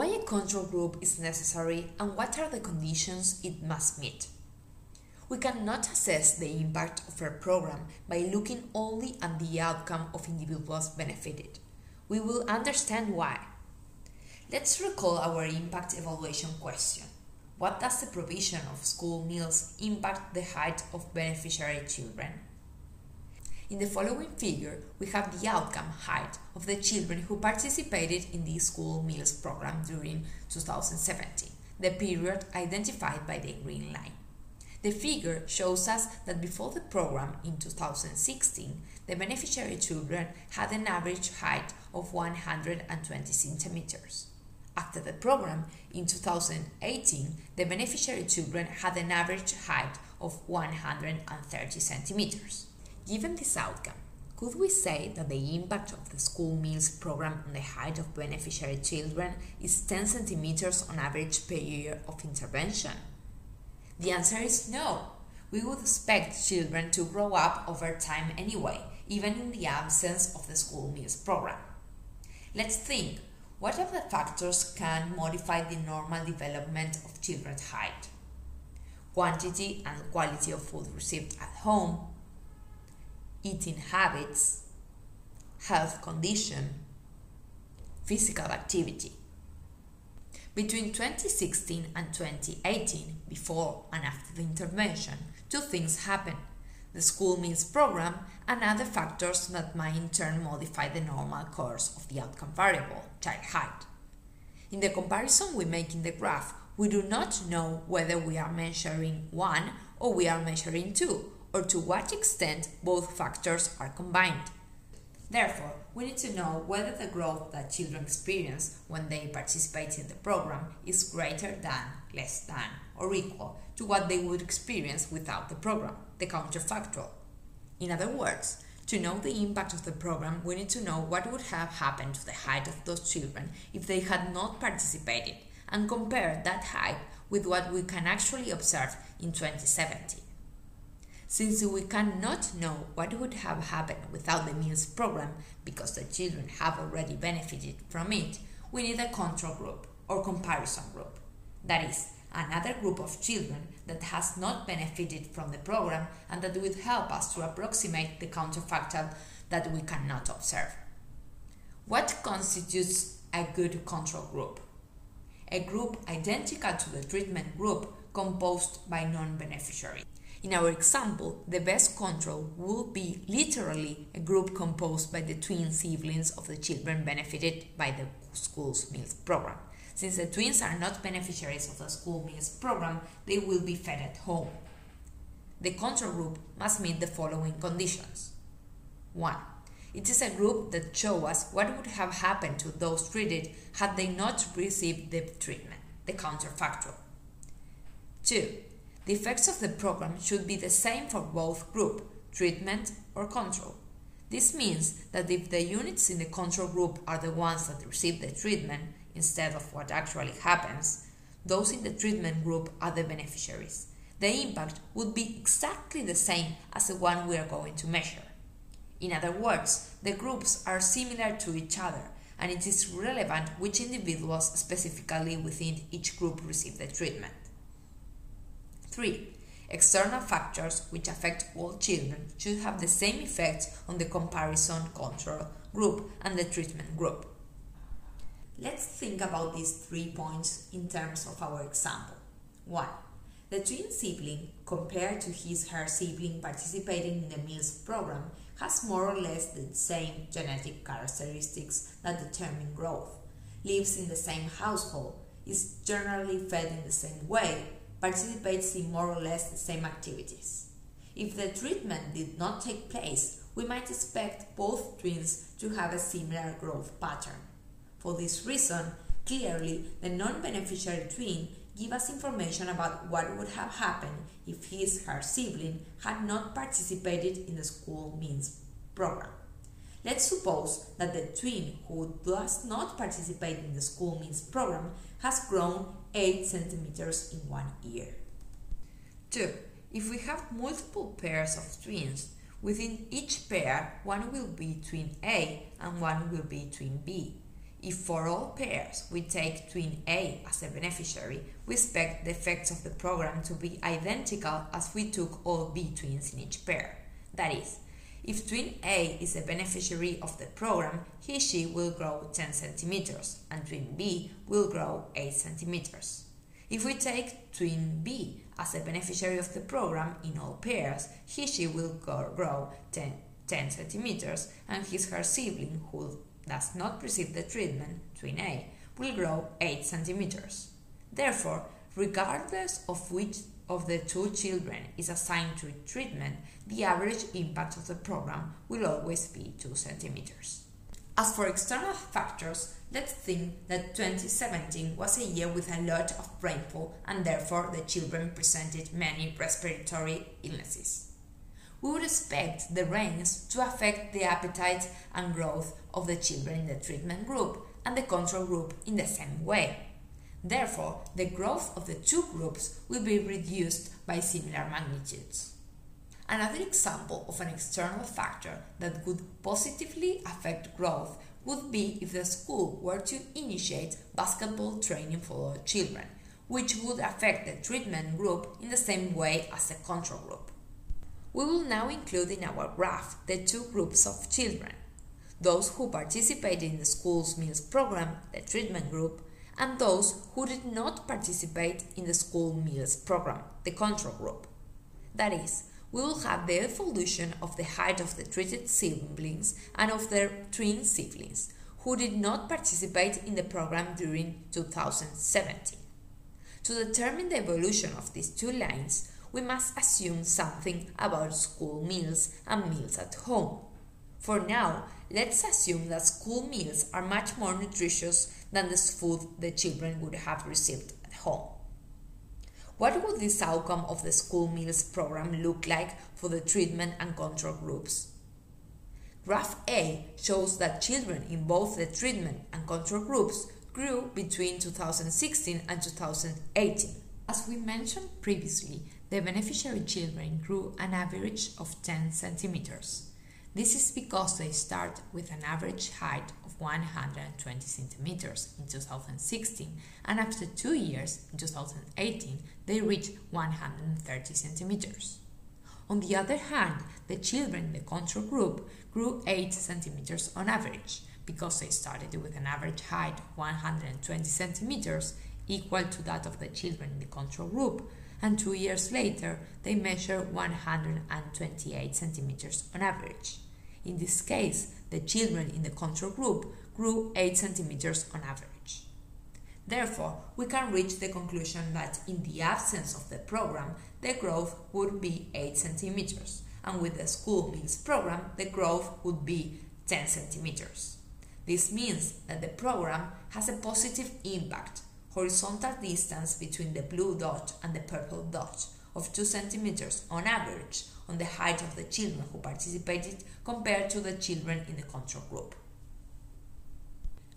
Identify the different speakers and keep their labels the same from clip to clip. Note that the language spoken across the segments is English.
Speaker 1: why a control group is necessary and what are the conditions it must meet. We cannot assess the impact of a program by looking only at the outcome of individuals benefited. We will understand why. Let's recall our impact evaluation question. What does the provision of school meals impact the height of beneficiary children? In the following figure, we have the outcome height of the children who participated in the school meals program during 2017, the period identified by the green line. The figure shows us that before the program in 2016, the beneficiary children had an average height of 120 centimeters. After the program, in 2018, the beneficiary children had an average height of 130 centimeters. Given this outcome, could we say that the impact of the school meals program on the height of beneficiary children is 10 centimeters on average per year of intervention? The answer is no. We would expect children to grow up over time anyway, even in the absence of the school meals program. Let's think what the factors can modify the normal development of children's height? Quantity and quality of food received at home, eating habits, health condition, physical activity. Between 2016 and 2018, before and after the intervention, two things happened the school meals program and other factors that might in turn modify the normal course of the outcome variable, child height. In the comparison we make in the graph, we do not know whether we are measuring one or we are measuring two, or to what extent both factors are combined. Therefore, we need to know whether the growth that children experience when they participate in the program is greater than, less than, or equal to what they would experience without the program, the counterfactual. In other words, to know the impact of the program, we need to know what would have happened to the height of those children if they had not participated and compare that height with what we can actually observe in 2017. Since we cannot know what would have happened without the meals program because the children have already benefited from it, we need a control group or comparison group. That is, another group of children that has not benefited from the program and that will help us to approximate the counterfactual that we cannot observe. What constitutes a good control group? A group identical to the treatment group composed by non-beneficiaries. In our example, the best control would be literally a group composed by the twin siblings of the children benefited by the school's meals program. Since the twins are not beneficiaries of the school meals program, they will be fed at home. The control group must meet the following conditions. 1. It is a group that shows us what would have happened to those treated had they not received the treatment, the counterfactual. 2. The effects of the program should be the same for both group, treatment or control. This means that if the units in the control group are the ones that receive the treatment instead of what actually happens, those in the treatment group are the beneficiaries. The impact would be exactly the same as the one we are going to measure. In other words, the groups are similar to each other, and it is relevant which individuals specifically within each group receive the treatment. 3. External factors which affect all children should have the same effect on the comparison control group and the treatment group. Let's think about these three points in terms of our example. 1. The twin sibling, compared to his her sibling participating in the meals program, has more or less the same genetic characteristics that determine growth, lives in the same household, is generally fed in the same way, participates in more or less the same activities. If the treatment did not take place, we might expect both twins to have a similar growth pattern. For this reason, clearly the non-beneficiary twin gives us information about what would have happened if his her sibling had not participated in the school meals program. Let's suppose that the twin who does not participate in the school meals program has grown 8 centimeters in one year. 2. If we have multiple pairs of twins, within each pair one will be twin A and one will be twin B. If for all pairs we take twin A as a beneficiary, we expect the effects of the program to be identical as we took all B twins in each pair. That is, if twin A is a beneficiary of the program, he she will grow 10 centimeters and twin B will grow 8 centimeters. If we take twin B as a beneficiary of the program in all pairs, he she will grow 10, 10 centimeters and his her sibling who does not receive the treatment, twin A, will grow 8 centimeters. Therefore, regardless of which of the two children is assigned to treatment, the average impact of the program will always be 2 centimeters. As for external factors, let's think that 2017 was a year with a lot of rainfall and therefore the children presented many respiratory illnesses. We would expect the rains to affect the appetite and growth of the children in the treatment group and the control group in the same way. Therefore, the growth of the two groups will be reduced by similar magnitudes. Another example of an external factor that would positively affect growth would be if the school were to initiate basketball training for children, which would affect the treatment group in the same way as the control group. We will now include in our graph the two groups of children those who participated in the school's meals program, the treatment group, and those who did not participate in the school meals program, the control group. That is, we will have the evolution of the height of the treated siblings and of their twin siblings who did not participate in the program during 2017. To determine the evolution of these two lines, we must assume something about school meals and meals at home. For now, let's assume that school meals are much more nutritious than the food the children would have received at home. What would this outcome of the school meals program look like for the treatment and control groups? Graph A shows that children in both the treatment and control groups grew between 2016 and 2018. As we mentioned previously, the beneficiary children grew an average of 10 centimeters. This is because they start with an average height of 120 centimeters in 2016 and after two years, in 2018, they reach 130 centimeters. On the other hand, the children in the control group grew 8 centimeters on average because they started with an average height of 120 centimeters equal to that of the children in the control group and two years later they measure 128 centimeters on average. In this case, the children in the control group grew 8 centimeters on average. Therefore, we can reach the conclusion that in the absence of the program, the growth would be 8 centimeters, and with the school meals program, the growth would be 10 centimeters. This means that the program has a positive impact horizontal distance between the blue dot and the purple dot of 2 centimeters on average on the height of the children who participated compared to the children in the control group.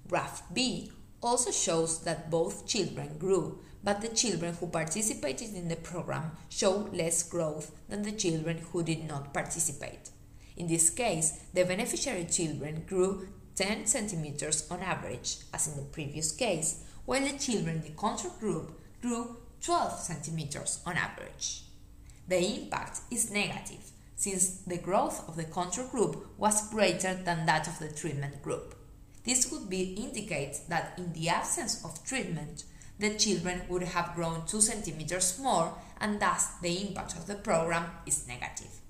Speaker 1: Graph B also shows that both children grew, but the children who participated in the program show less growth than the children who did not participate. In this case, the beneficiary children grew 10 centimeters on average, as in the previous case, while the children in the control group grew 12 centimeters on average. The impact is negative, since the growth of the control group was greater than that of the treatment group. This would be indicate that in the absence of treatment, the children would have grown 2 centimeters more and thus the impact of the program is negative.